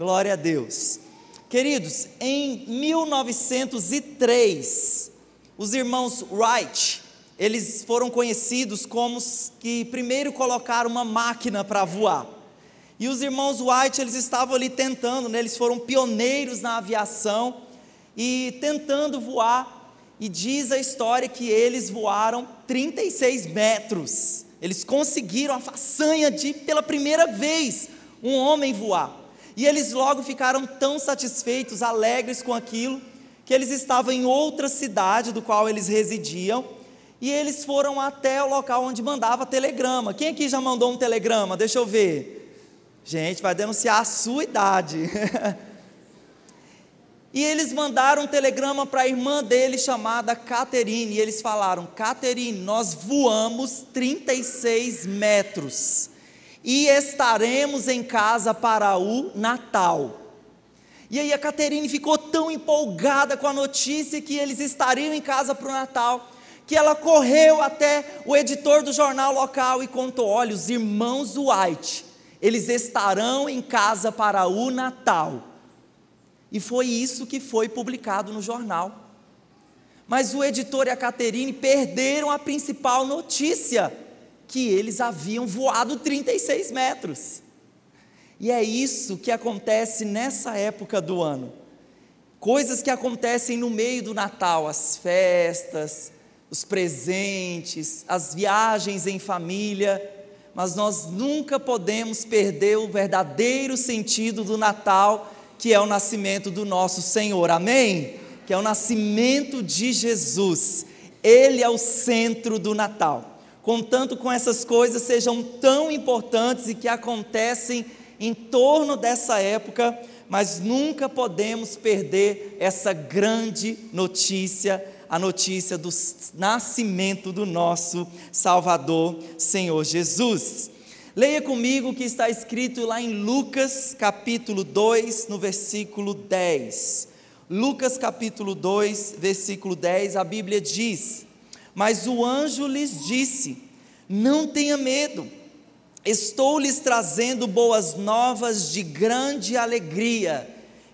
Glória a Deus. Queridos, em 1903, os irmãos Wright, eles foram conhecidos como os que primeiro colocaram uma máquina para voar. E os irmãos Wright, eles estavam ali tentando, né? eles foram pioneiros na aviação e tentando voar. E diz a história que eles voaram 36 metros. Eles conseguiram a façanha de, pela primeira vez, um homem voar. E eles logo ficaram tão satisfeitos, alegres com aquilo, que eles estavam em outra cidade do qual eles residiam, e eles foram até o local onde mandava telegrama. Quem aqui já mandou um telegrama? Deixa eu ver. Gente, vai denunciar a sua idade. e eles mandaram um telegrama para a irmã dele chamada Caterine, e eles falaram: Caterine, nós voamos 36 metros e estaremos em casa para o Natal. E aí a Caterine ficou tão empolgada com a notícia que eles estariam em casa para o Natal, que ela correu até o editor do jornal local e contou: olha, os irmãos White, eles estarão em casa para o Natal. E foi isso que foi publicado no jornal. Mas o editor e a Caterine perderam a principal notícia que eles haviam voado 36 metros. E é isso que acontece nessa época do ano. Coisas que acontecem no meio do Natal, as festas, os presentes, as viagens em família, mas nós nunca podemos perder o verdadeiro sentido do Natal, que é o nascimento do nosso Senhor. Amém? Que é o nascimento de Jesus. Ele é o centro do Natal contanto com essas coisas sejam tão importantes e que acontecem em torno dessa época, mas nunca podemos perder essa grande notícia, a notícia do nascimento do nosso Salvador, Senhor Jesus. Leia comigo o que está escrito lá em Lucas capítulo 2, no versículo 10. Lucas capítulo 2, versículo 10, a Bíblia diz: mas o anjo lhes disse: Não tenha medo, estou lhes trazendo boas novas de grande alegria,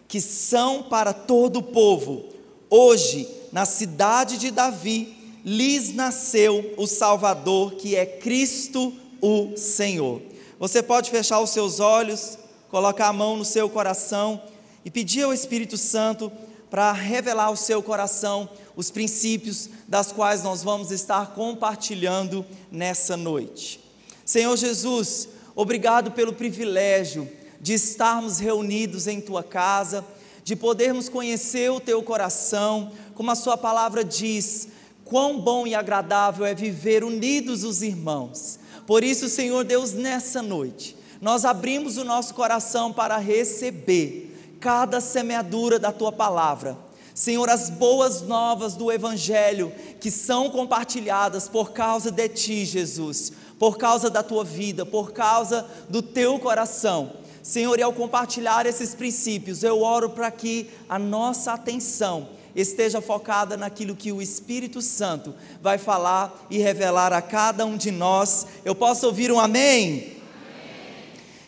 que são para todo o povo. Hoje, na cidade de Davi, lhes nasceu o Salvador, que é Cristo o Senhor. Você pode fechar os seus olhos, colocar a mão no seu coração e pedir ao Espírito Santo para revelar ao seu coração os princípios das quais nós vamos estar compartilhando nessa noite. Senhor Jesus, obrigado pelo privilégio de estarmos reunidos em tua casa, de podermos conhecer o teu coração, como a sua palavra diz, quão bom e agradável é viver unidos os irmãos. Por isso, Senhor Deus, nessa noite, nós abrimos o nosso coração para receber cada semeadura da tua palavra Senhor, as boas novas do Evangelho que são compartilhadas por causa de Ti, Jesus, por causa da Tua vida, por causa do Teu coração. Senhor, e ao compartilhar esses princípios, eu oro para que a nossa atenção esteja focada naquilo que o Espírito Santo vai falar e revelar a cada um de nós. Eu posso ouvir um amém? amém.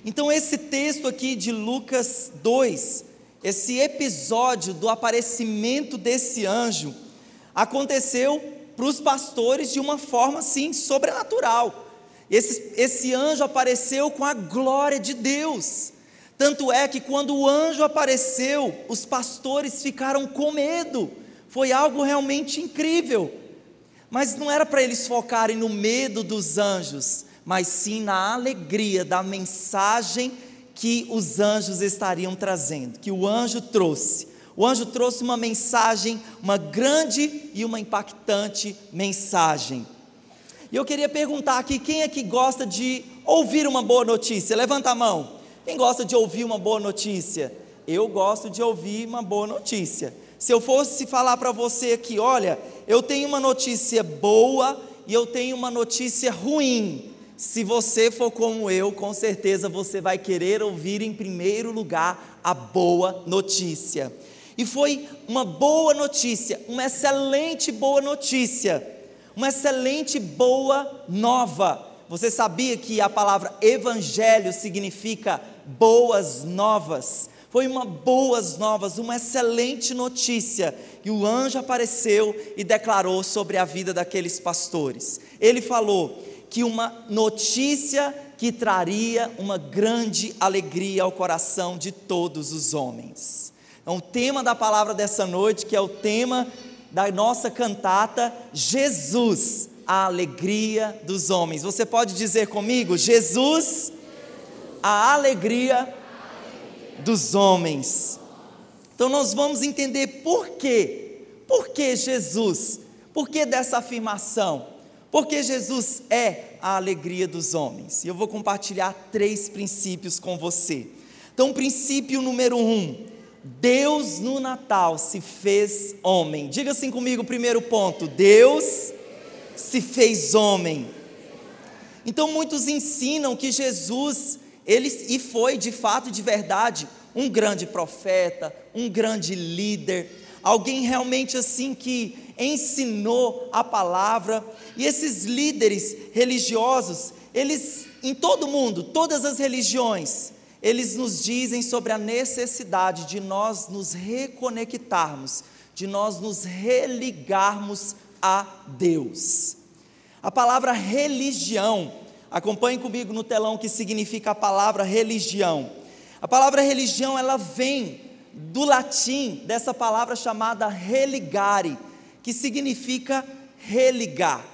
Então, esse texto aqui de Lucas 2 esse episódio do aparecimento desse anjo aconteceu para os pastores de uma forma assim sobrenatural. Esse, esse anjo apareceu com a glória de Deus. Tanto é que quando o anjo apareceu, os pastores ficaram com medo. Foi algo realmente incrível. Mas não era para eles focarem no medo dos anjos, mas sim na alegria da mensagem que os anjos estariam trazendo, que o anjo trouxe. O anjo trouxe uma mensagem, uma grande e uma impactante mensagem. E eu queria perguntar aqui: quem é que gosta de ouvir uma boa notícia? Levanta a mão. Quem gosta de ouvir uma boa notícia? Eu gosto de ouvir uma boa notícia. Se eu fosse falar para você aqui, olha, eu tenho uma notícia boa e eu tenho uma notícia ruim. Se você for como eu, com certeza você vai querer ouvir em primeiro lugar a boa notícia. E foi uma boa notícia, uma excelente boa notícia, uma excelente boa nova. Você sabia que a palavra evangelho significa boas novas? Foi uma boas novas, uma excelente notícia. E o anjo apareceu e declarou sobre a vida daqueles pastores. Ele falou que uma notícia que traria uma grande alegria ao coração de todos os homens. Então, o tema da palavra dessa noite, que é o tema da nossa cantata, Jesus, a alegria dos homens. Você pode dizer comigo? Jesus, a alegria dos homens. Então nós vamos entender por quê. Por que Jesus? Por que dessa afirmação? Porque Jesus é a alegria dos homens. E eu vou compartilhar três princípios com você. Então, princípio número um: Deus no Natal se fez homem. Diga assim comigo o primeiro ponto: Deus se fez homem. Então, muitos ensinam que Jesus ele e foi de fato de verdade um grande profeta, um grande líder, alguém realmente assim que ensinou a palavra. E esses líderes religiosos, eles em todo mundo, todas as religiões, eles nos dizem sobre a necessidade de nós nos reconectarmos, de nós nos religarmos a Deus. A palavra religião Acompanhe comigo no telão que significa a palavra religião. A palavra religião, ela vem do latim, dessa palavra chamada religare, que significa religar.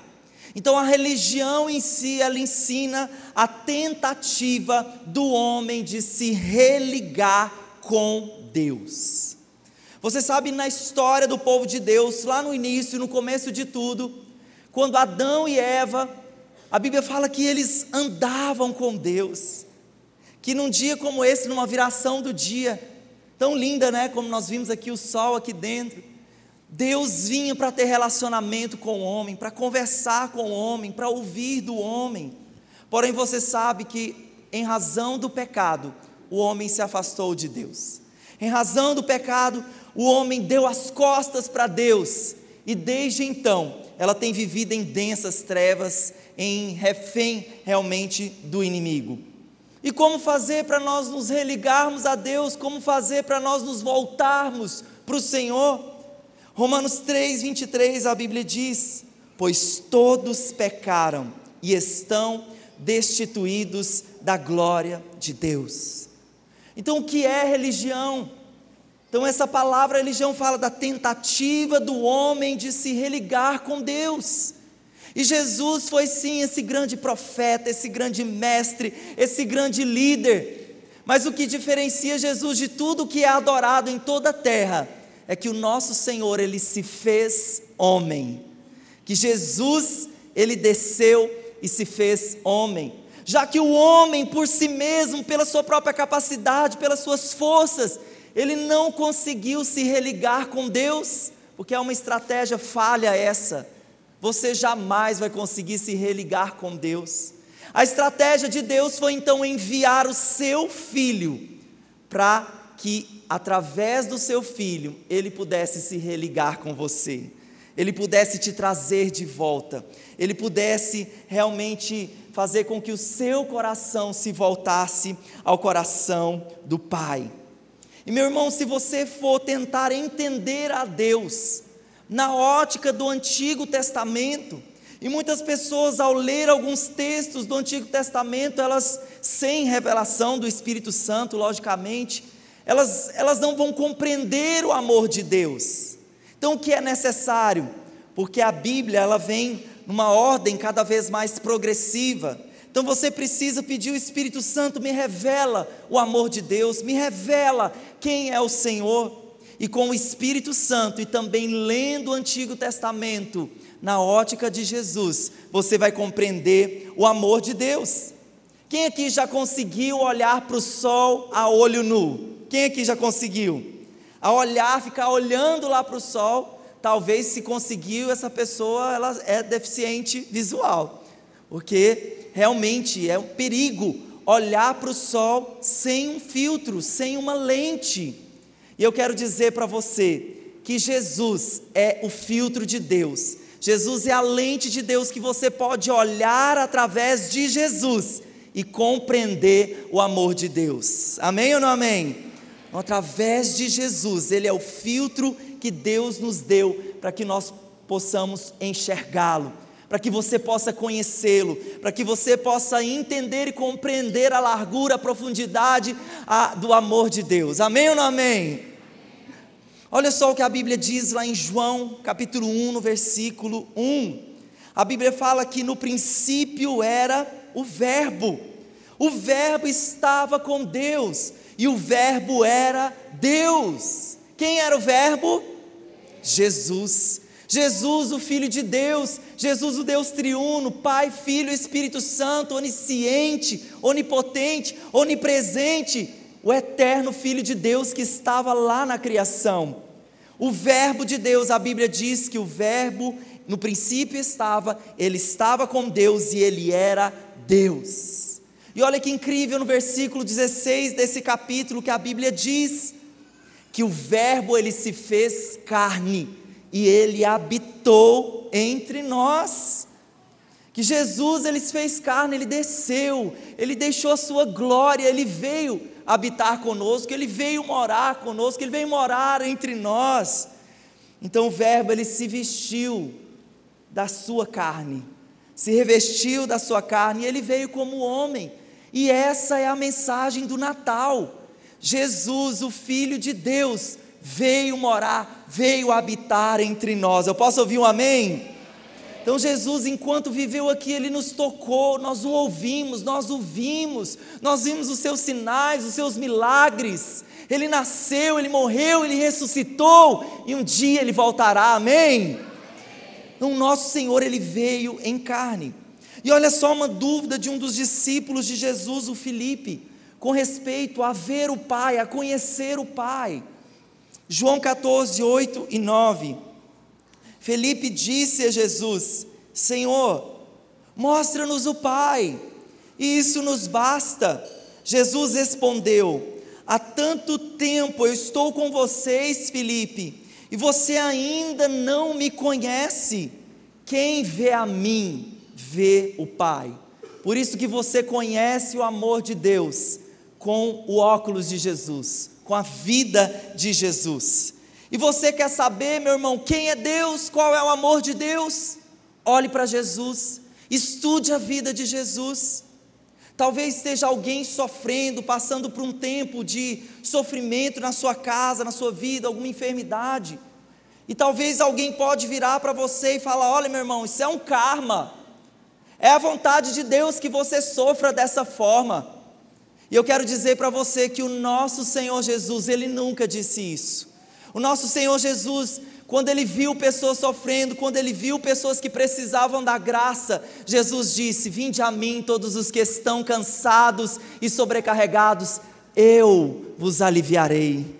Então a religião em si, ela ensina a tentativa do homem de se religar com Deus. Você sabe na história do povo de Deus, lá no início, no começo de tudo, quando Adão e Eva a Bíblia fala que eles andavam com Deus, que num dia como esse, numa viração do dia, tão linda, né? Como nós vimos aqui o sol aqui dentro, Deus vinha para ter relacionamento com o homem, para conversar com o homem, para ouvir do homem. Porém, você sabe que, em razão do pecado, o homem se afastou de Deus. Em razão do pecado, o homem deu as costas para Deus, e desde então, ela tem vivido em densas trevas, em refém realmente do inimigo. E como fazer para nós nos religarmos a Deus? Como fazer para nós nos voltarmos para o Senhor? Romanos 3, 23, a Bíblia diz: Pois todos pecaram e estão destituídos da glória de Deus. Então, o que é religião? Então, essa palavra religião fala da tentativa do homem de se religar com Deus. E Jesus foi sim esse grande profeta, esse grande mestre, esse grande líder. Mas o que diferencia Jesus de tudo que é adorado em toda a terra é que o nosso Senhor, ele se fez homem. Que Jesus, ele desceu e se fez homem. Já que o homem por si mesmo, pela sua própria capacidade, pelas suas forças, ele não conseguiu se religar com Deus, porque é uma estratégia falha essa você jamais vai conseguir se religar com Deus. A estratégia de Deus foi então enviar o seu filho para que, através do seu filho, ele pudesse se religar com você, ele pudesse te trazer de volta, ele pudesse realmente fazer com que o seu coração se voltasse ao coração do Pai. E meu irmão, se você for tentar entender a Deus, na ótica do Antigo Testamento. E muitas pessoas, ao ler alguns textos do Antigo Testamento, elas, sem revelação do Espírito Santo, logicamente, elas, elas não vão compreender o amor de Deus. Então, o que é necessário? Porque a Bíblia, ela vem numa ordem cada vez mais progressiva. Então você precisa pedir o Espírito Santo, me revela o amor de Deus, me revela quem é o Senhor e com o Espírito Santo e também lendo o Antigo Testamento, na ótica de Jesus, você vai compreender o amor de Deus. Quem aqui já conseguiu olhar para o sol a olho nu? Quem aqui já conseguiu? A olhar, ficar olhando lá para o sol, talvez se conseguiu, essa pessoa ela é deficiente visual, porque realmente é um perigo olhar para o sol sem um filtro, sem uma lente. E eu quero dizer para você que Jesus é o filtro de Deus. Jesus é a lente de Deus que você pode olhar através de Jesus e compreender o amor de Deus. Amém ou não amém? Através de Jesus, Ele é o filtro que Deus nos deu para que nós possamos enxergá-lo, para que você possa conhecê-lo, para que você possa entender e compreender a largura, a profundidade a, do amor de Deus. Amém ou não amém? Olha só o que a Bíblia diz lá em João, capítulo 1, no versículo 1. A Bíblia fala que no princípio era o Verbo, o Verbo estava com Deus, e o Verbo era Deus. Quem era o Verbo? Jesus. Jesus, o Filho de Deus, Jesus, o Deus triuno, Pai, Filho Espírito Santo, onisciente, onipotente, onipresente, o eterno Filho de Deus que estava lá na criação. O Verbo de Deus, a Bíblia diz que o Verbo no princípio estava, ele estava com Deus e ele era Deus. E olha que incrível no versículo 16 desse capítulo que a Bíblia diz que o Verbo ele se fez carne e ele habitou entre nós. Que Jesus ele se fez carne, ele desceu, ele deixou a sua glória, ele veio habitar conosco, ele veio morar conosco, ele veio morar entre nós. Então o Verbo ele se vestiu da sua carne, se revestiu da sua carne e ele veio como homem. E essa é a mensagem do Natal. Jesus, o Filho de Deus, veio morar, veio habitar entre nós. Eu posso ouvir um amém? Então, Jesus, enquanto viveu aqui, Ele nos tocou, nós o ouvimos, nós o vimos, nós vimos os seus sinais, os seus milagres. Ele nasceu, Ele morreu, Ele ressuscitou e um dia Ele voltará, amém? Então, nosso Senhor, Ele veio em carne. E olha só uma dúvida de um dos discípulos de Jesus, o Filipe, com respeito a ver o Pai, a conhecer o Pai. João 14, 8 e 9. Felipe disse a Jesus: Senhor, mostra-nos o Pai, e isso nos basta. Jesus respondeu: Há tanto tempo eu estou com vocês, Felipe, e você ainda não me conhece. Quem vê a mim, vê o Pai. Por isso que você conhece o amor de Deus com o óculos de Jesus com a vida de Jesus. E você quer saber, meu irmão, quem é Deus, qual é o amor de Deus? Olhe para Jesus, estude a vida de Jesus. Talvez esteja alguém sofrendo, passando por um tempo de sofrimento na sua casa, na sua vida, alguma enfermidade. E talvez alguém pode virar para você e falar: "Olha, meu irmão, isso é um karma. É a vontade de Deus que você sofra dessa forma. E eu quero dizer para você que o nosso Senhor Jesus, ele nunca disse isso. O nosso Senhor Jesus, quando ele viu pessoas sofrendo, quando ele viu pessoas que precisavam da graça, Jesus disse: Vinde a mim, todos os que estão cansados e sobrecarregados, eu vos aliviarei.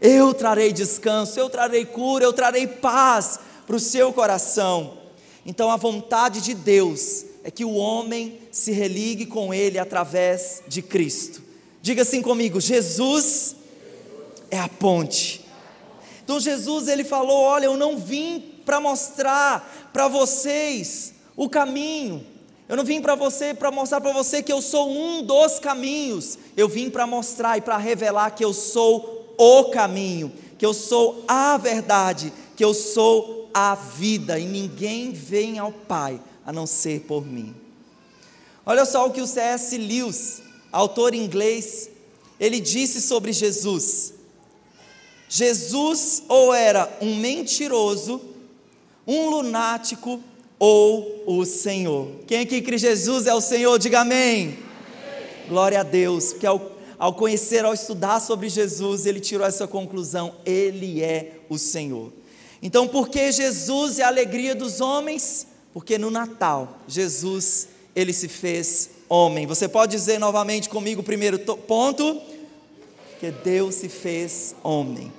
Eu trarei descanso, eu trarei cura, eu trarei paz para o seu coração. Então, a vontade de Deus é que o homem se religue com Ele através de Cristo. Diga assim comigo: Jesus é a ponte. Então Jesus ele falou: Olha, eu não vim para mostrar para vocês o caminho. Eu não vim para você para mostrar para você que eu sou um dos caminhos. Eu vim para mostrar e para revelar que eu sou o caminho, que eu sou a verdade, que eu sou a vida e ninguém vem ao Pai a não ser por mim. Olha só o que o C.S. Lewis, autor inglês, ele disse sobre Jesus. Jesus ou era um mentiroso, um lunático ou o Senhor. Quem aqui crê Jesus é o Senhor? Diga amém. amém. Glória a Deus, porque ao, ao conhecer, ao estudar sobre Jesus, ele tirou essa conclusão: Ele é o Senhor. Então, por que Jesus é a alegria dos homens? Porque no Natal, Jesus ele se fez homem. Você pode dizer novamente comigo o primeiro ponto? Que Deus se fez homem.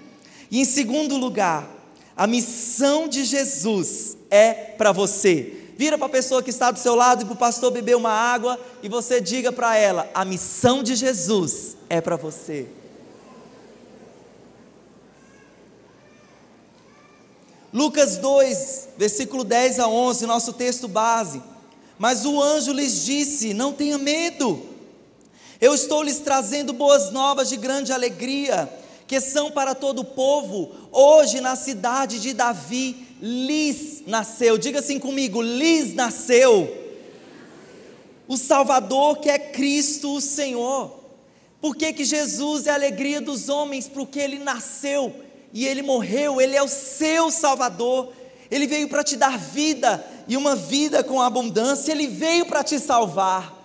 E em segundo lugar, a missão de Jesus é para você. Vira para a pessoa que está do seu lado e para o pastor beber uma água e você diga para ela: a missão de Jesus é para você. Lucas 2, versículo 10 a 11, nosso texto base. Mas o anjo lhes disse: Não tenha medo, Eu estou lhes trazendo boas novas de grande alegria, que são para todo o povo. Hoje, na cidade de Davi, lhes nasceu. Diga assim comigo: lhes nasceu. O Salvador que é Cristo o Senhor. Por que, que Jesus é a alegria dos homens? Porque ele nasceu e ele morreu, ele é o seu Salvador. Ele veio para te dar vida e uma vida com abundância, ele veio para te salvar.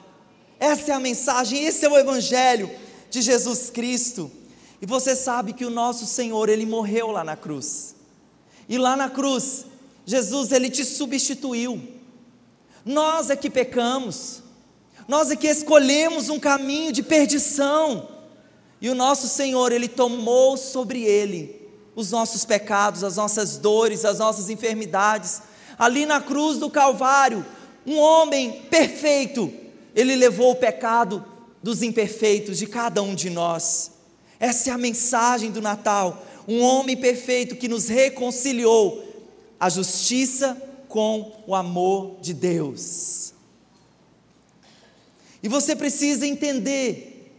Essa é a mensagem, esse é o Evangelho de Jesus Cristo. E você sabe que o nosso Senhor, ele morreu lá na cruz. E lá na cruz, Jesus, ele te substituiu. Nós é que pecamos, nós é que escolhemos um caminho de perdição. E o nosso Senhor, ele tomou sobre ele os nossos pecados, as nossas dores, as nossas enfermidades. Ali na cruz do Calvário, um homem perfeito, ele levou o pecado dos imperfeitos de cada um de nós. Essa é a mensagem do Natal. Um homem perfeito que nos reconciliou a justiça com o amor de Deus. E você precisa entender.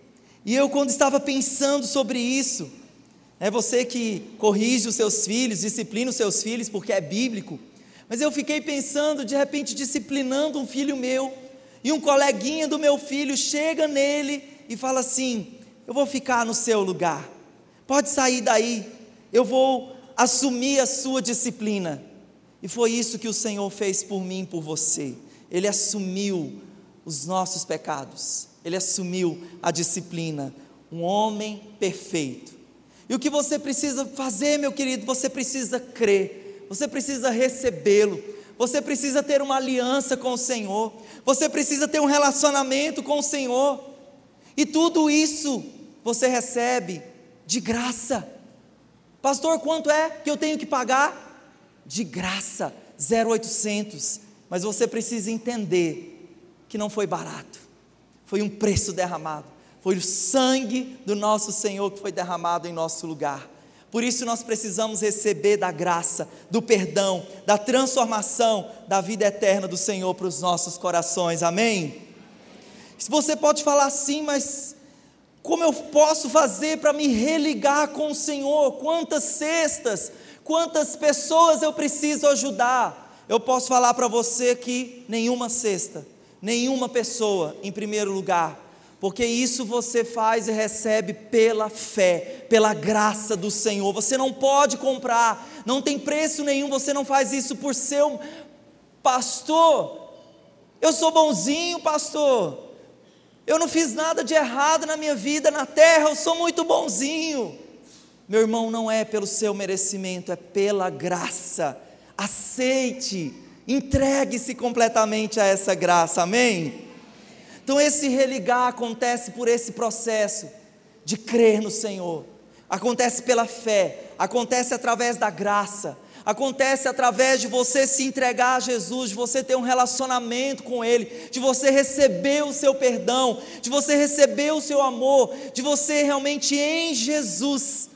E eu, quando estava pensando sobre isso, é você que corrige os seus filhos, disciplina os seus filhos, porque é bíblico. Mas eu fiquei pensando, de repente, disciplinando um filho meu e um coleguinha do meu filho chega nele e fala assim: Eu vou ficar no seu lugar, pode sair daí, eu vou assumir a sua disciplina. E foi isso que o Senhor fez por mim e por você. Ele assumiu os nossos pecados, ele assumiu a disciplina. Um homem perfeito. E o que você precisa fazer, meu querido, você precisa crer, você precisa recebê-lo, você precisa ter uma aliança com o Senhor, você precisa ter um relacionamento com o Senhor, e tudo isso você recebe de graça. Pastor, quanto é que eu tenho que pagar? De graça, 0,800. Mas você precisa entender que não foi barato, foi um preço derramado, foi o sangue do nosso Senhor que foi derramado em nosso lugar. Por isso nós precisamos receber da graça, do perdão, da transformação da vida eterna do Senhor para os nossos corações. Amém? Se você pode falar assim, mas como eu posso fazer para me religar com o Senhor? Quantas cestas, quantas pessoas eu preciso ajudar? Eu posso falar para você que nenhuma cesta, nenhuma pessoa em primeiro lugar porque isso você faz e recebe pela fé, pela graça do Senhor. Você não pode comprar, não tem preço nenhum, você não faz isso por seu pastor. Eu sou bonzinho, pastor. Eu não fiz nada de errado na minha vida na terra, eu sou muito bonzinho. Meu irmão, não é pelo seu merecimento, é pela graça. Aceite, entregue-se completamente a essa graça, amém? Então, esse religar acontece por esse processo de crer no Senhor, acontece pela fé, acontece através da graça, acontece através de você se entregar a Jesus, de você ter um relacionamento com Ele, de você receber o seu perdão, de você receber o seu amor, de você realmente em Jesus,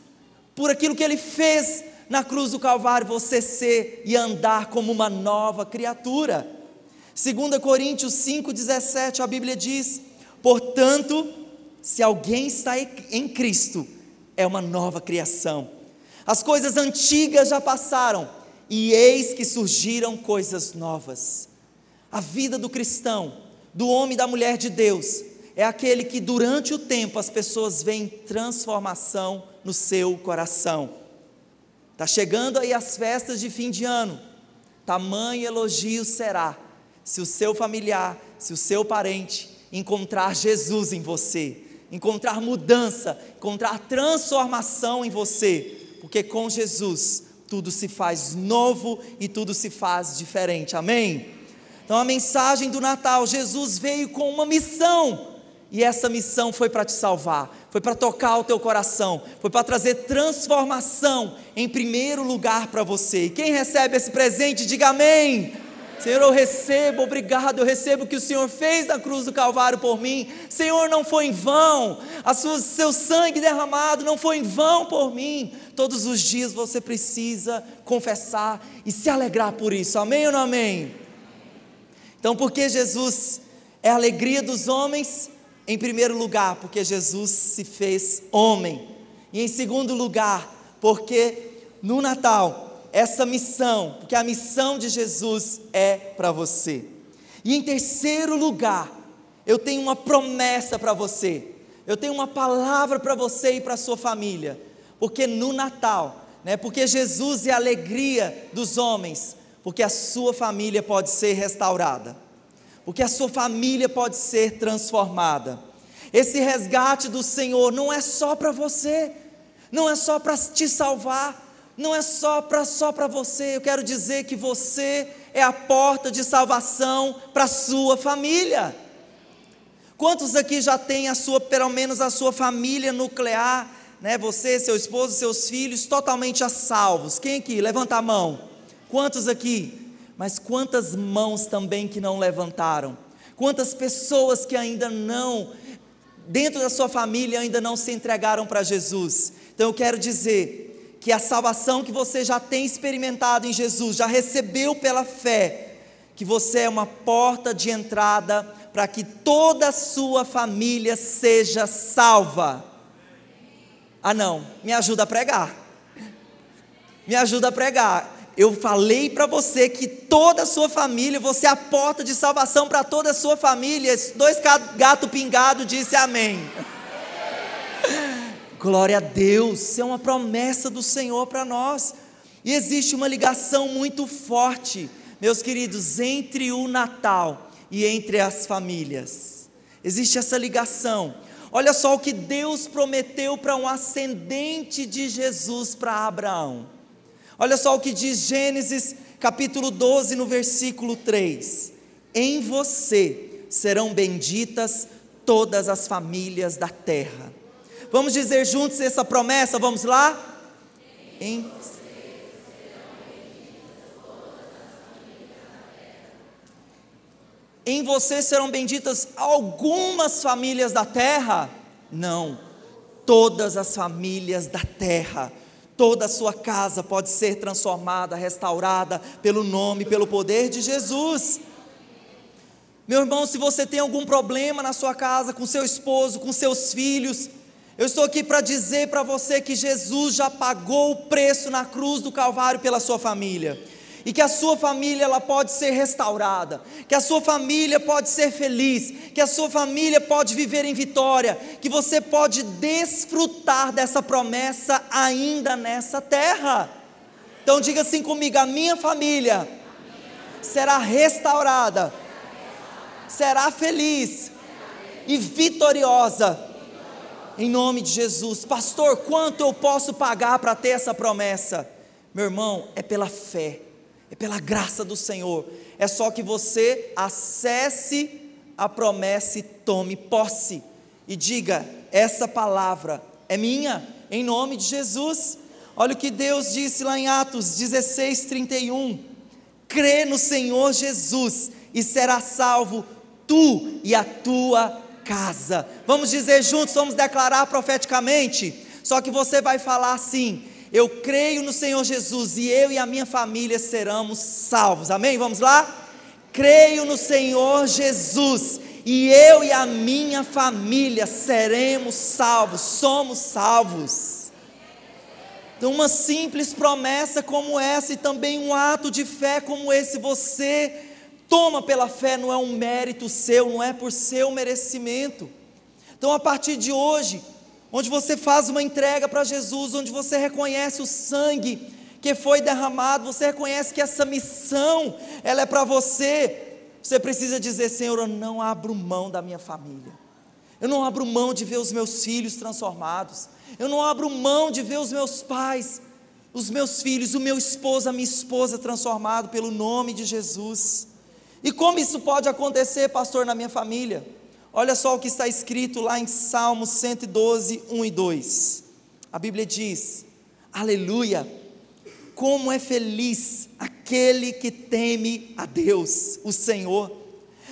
por aquilo que Ele fez na cruz do Calvário, você ser e andar como uma nova criatura. 2 Coríntios 5,17, a Bíblia diz: Portanto, se alguém está em Cristo, é uma nova criação. As coisas antigas já passaram, e eis que surgiram coisas novas. A vida do cristão, do homem e da mulher de Deus, é aquele que durante o tempo as pessoas veem transformação no seu coração. Está chegando aí as festas de fim de ano, tamanho elogio será se o seu familiar, se o seu parente encontrar Jesus em você, encontrar mudança, encontrar transformação em você, porque com Jesus tudo se faz novo e tudo se faz diferente, amém? Então a mensagem do Natal, Jesus veio com uma missão, e essa missão foi para te salvar, foi para tocar o teu coração, foi para trazer transformação em primeiro lugar para você. E quem recebe esse presente, diga amém. Senhor, eu recebo, obrigado, eu recebo o que o Senhor fez na cruz do Calvário por mim. Senhor, não foi em vão, a sua, seu sangue derramado não foi em vão por mim. Todos os dias você precisa confessar e se alegrar por isso, amém ou não amém? Então, porque Jesus é a alegria dos homens, Em primeiro lugar, porque Jesus se fez homem. E em segundo lugar, porque no Natal, essa missão, porque a missão de Jesus é para você. E em terceiro lugar, eu tenho uma promessa para você. Eu tenho uma palavra para você e para sua família. Porque no Natal, né, porque Jesus é a alegria dos homens, porque a sua família pode ser restaurada. Porque a sua família pode ser transformada. Esse resgate do Senhor não é só para você, não é só para te salvar, não é só para só para você. Eu quero dizer que você é a porta de salvação para a sua família. Quantos aqui já têm a sua, pelo menos a sua família nuclear, né? Você, seu esposo, seus filhos totalmente a salvos? Quem aqui? Levanta a mão. Quantos aqui? Mas quantas mãos também que não levantaram? Quantas pessoas que ainda não dentro da sua família ainda não se entregaram para Jesus? Então eu quero dizer que a salvação que você já tem experimentado em Jesus, já recebeu pela fé, que você é uma porta de entrada para que toda a sua família seja salva. Ah, não, me ajuda a pregar. Me ajuda a pregar. Eu falei para você que toda a sua família, você é a porta de salvação para toda a sua família. Dois gato pingado disse amém. Glória a Deus, isso é uma promessa do Senhor para nós. E existe uma ligação muito forte, meus queridos, entre o Natal e entre as famílias. Existe essa ligação. Olha só o que Deus prometeu para um ascendente de Jesus para Abraão. Olha só o que diz Gênesis capítulo 12, no versículo 3: Em você serão benditas todas as famílias da terra. Vamos dizer juntos essa promessa? Vamos lá? Em Em você serão benditas algumas famílias da terra? Não, todas as famílias da terra. Toda a sua casa pode ser transformada, restaurada pelo nome, pelo poder de Jesus. Meu irmão, se você tem algum problema na sua casa, com seu esposo, com seus filhos, eu estou aqui para dizer para você que Jesus já pagou o preço na cruz do Calvário pela sua família e que a sua família ela pode ser restaurada, que a sua família pode ser feliz, que a sua família pode viver em vitória, que você pode desfrutar dessa promessa ainda nessa terra. Então diga assim comigo: a minha família será restaurada, será feliz e vitoriosa. Em nome de Jesus, pastor, quanto eu posso pagar para ter essa promessa? Meu irmão, é pela fé é pela graça do Senhor. É só que você acesse a promessa e tome posse. E diga: essa palavra é minha, em nome de Jesus. Olha o que Deus disse lá em Atos 16, 31. Crê no Senhor Jesus e será salvo tu e a tua casa. Vamos dizer juntos, vamos declarar profeticamente. Só que você vai falar assim: eu creio no Senhor Jesus e eu e a minha família seremos salvos. Amém? Vamos lá? Creio no Senhor Jesus e eu e a minha família seremos salvos, somos salvos. Então, uma simples promessa como essa e também um ato de fé como esse, você toma pela fé, não é um mérito seu, não é por seu merecimento. Então, a partir de hoje, onde você faz uma entrega para Jesus, onde você reconhece o sangue que foi derramado, você reconhece que essa missão, ela é para você. Você precisa dizer, Senhor, eu não abro mão da minha família. Eu não abro mão de ver os meus filhos transformados. Eu não abro mão de ver os meus pais, os meus filhos, o meu esposo, a minha esposa transformado pelo nome de Jesus. E como isso pode acontecer, pastor, na minha família? Olha só o que está escrito lá em Salmos 112, 1 e 2. A Bíblia diz: Aleluia! Como é feliz aquele que teme a Deus, o Senhor,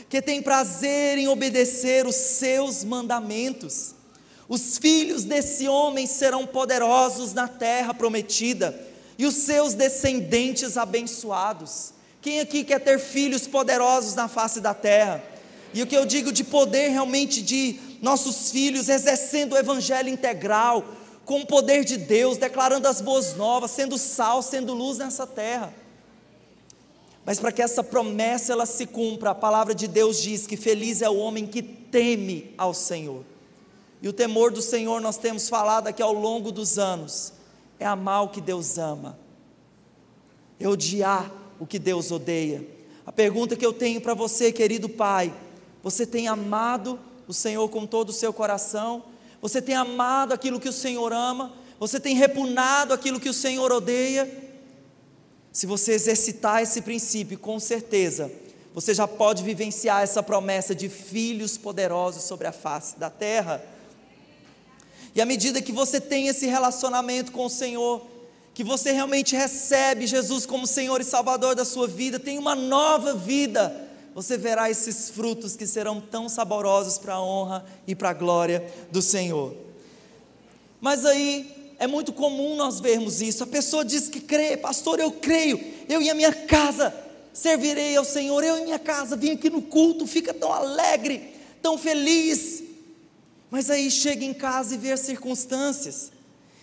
que tem prazer em obedecer os seus mandamentos. Os filhos desse homem serão poderosos na terra prometida, e os seus descendentes abençoados. Quem aqui quer ter filhos poderosos na face da terra? E o que eu digo de poder realmente de, nossos filhos exercendo o evangelho integral, com o poder de Deus, declarando as boas novas, sendo sal, sendo luz nessa terra. Mas para que essa promessa ela se cumpra, a palavra de Deus diz que feliz é o homem que teme ao Senhor. E o temor do Senhor nós temos falado aqui ao longo dos anos, é amar o que Deus ama, é odiar o que Deus odeia. A pergunta que eu tenho para você, querido Pai, você tem amado o Senhor com todo o seu coração? Você tem amado aquilo que o Senhor ama? Você tem repugnado aquilo que o Senhor odeia? Se você exercitar esse princípio, com certeza, você já pode vivenciar essa promessa de filhos poderosos sobre a face da terra. E à medida que você tem esse relacionamento com o Senhor, que você realmente recebe Jesus como Senhor e Salvador da sua vida, tem uma nova vida, você verá esses frutos que serão tão saborosos para a honra e para a glória do Senhor. Mas aí é muito comum nós vermos isso. A pessoa diz que crê, pastor, eu creio, eu e a minha casa servirei ao Senhor, eu e minha casa vim aqui no culto, fica tão alegre, tão feliz. Mas aí chega em casa e vê as circunstâncias.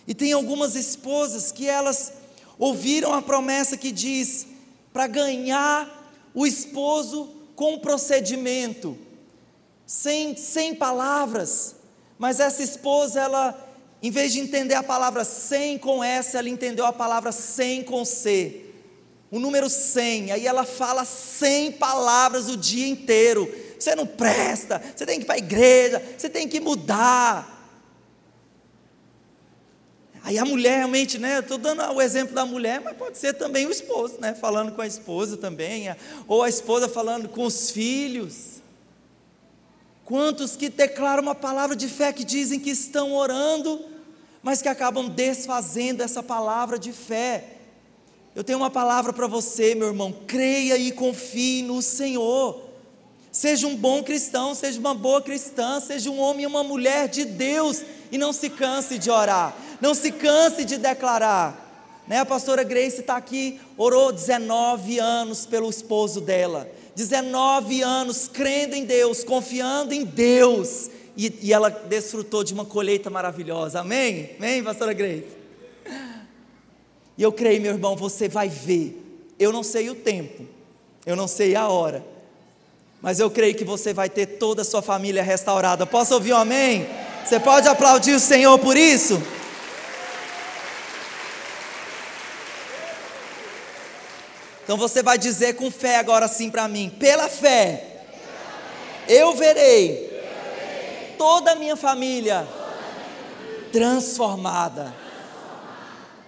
E tem algumas esposas que elas ouviram a promessa que diz: para ganhar o esposo com procedimento, sem, sem palavras. Mas essa esposa, ela, em vez de entender a palavra sem com S, ela entendeu a palavra sem com C. O número 100, aí ela fala 100 palavras o dia inteiro. Você não presta, você tem que ir para a igreja, você tem que mudar. Aí a mulher realmente, né? Estou dando o exemplo da mulher, mas pode ser também o esposo, né? Falando com a esposa também, ou a esposa falando com os filhos. Quantos que declaram uma palavra de fé que dizem que estão orando, mas que acabam desfazendo essa palavra de fé. Eu tenho uma palavra para você, meu irmão. Creia e confie no Senhor. Seja um bom cristão, seja uma boa cristã, seja um homem e uma mulher de Deus e não se canse de orar não se canse de declarar. Né? A pastora Grace está aqui, orou 19 anos pelo esposo dela. 19 anos crendo em Deus, confiando em Deus. E, e ela desfrutou de uma colheita maravilhosa. Amém? Amém, pastora Grace? E eu creio, meu irmão, você vai ver. Eu não sei o tempo, eu não sei a hora, mas eu creio que você vai ter toda a sua família restaurada. Posso ouvir um amém? Você pode aplaudir o Senhor por isso? Então você vai dizer com fé agora sim para mim: pela fé, eu verei toda a minha família transformada.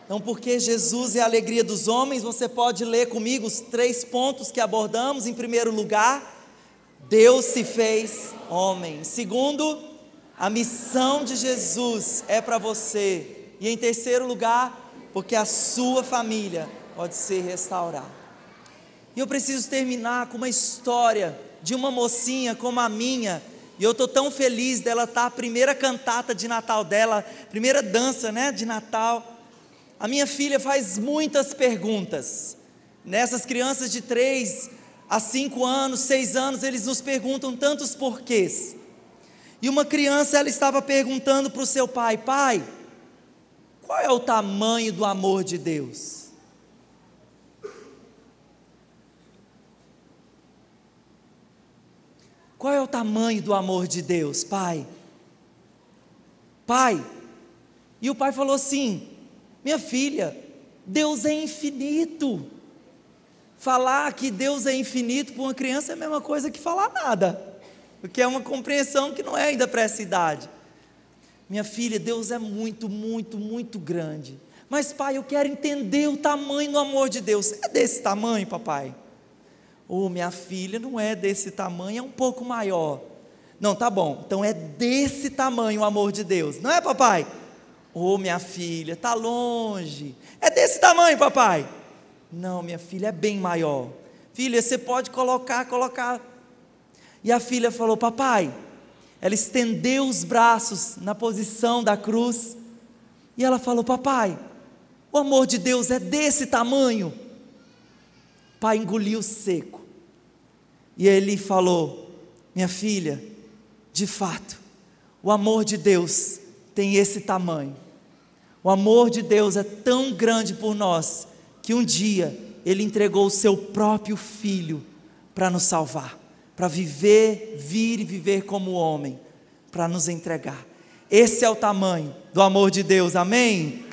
Então, porque Jesus é a alegria dos homens, você pode ler comigo os três pontos que abordamos. Em primeiro lugar, Deus se fez homem. Segundo, a missão de Jesus é para você. E em terceiro lugar, porque a sua família pode ser restaurada. E eu preciso terminar com uma história de uma mocinha como a minha. E eu estou tão feliz dela estar tá, a primeira cantata de Natal dela, primeira dança né, de Natal. A minha filha faz muitas perguntas. Nessas crianças de 3 a 5 anos, 6 anos, eles nos perguntam tantos porquês. E uma criança, ela estava perguntando para o seu pai: Pai, qual é o tamanho do amor de Deus? Qual é o tamanho do amor de Deus, Pai? Pai. E o pai falou assim: Minha filha, Deus é infinito. Falar que Deus é infinito para uma criança é a mesma coisa que falar nada, porque é uma compreensão que não é ainda para essa idade. Minha filha, Deus é muito, muito, muito grande. Mas, pai, eu quero entender o tamanho do amor de Deus. É desse tamanho, papai? Ô, oh, minha filha não é desse tamanho, é um pouco maior. Não, tá bom. Então é desse tamanho o amor de Deus. Não é, papai? Ô, oh, minha filha, tá longe. É desse tamanho, papai? Não, minha filha, é bem maior. Filha, você pode colocar, colocar. E a filha falou: Papai, ela estendeu os braços na posição da cruz. E ela falou: Papai, o amor de Deus é desse tamanho. Pai engoliu seco. E ele falou: Minha filha, de fato, O amor de Deus tem esse tamanho. O amor de Deus é tão grande por nós que um dia Ele entregou o seu próprio Filho para nos salvar, para viver, vir e viver como homem, para nos entregar. Esse é o tamanho do amor de Deus, amém?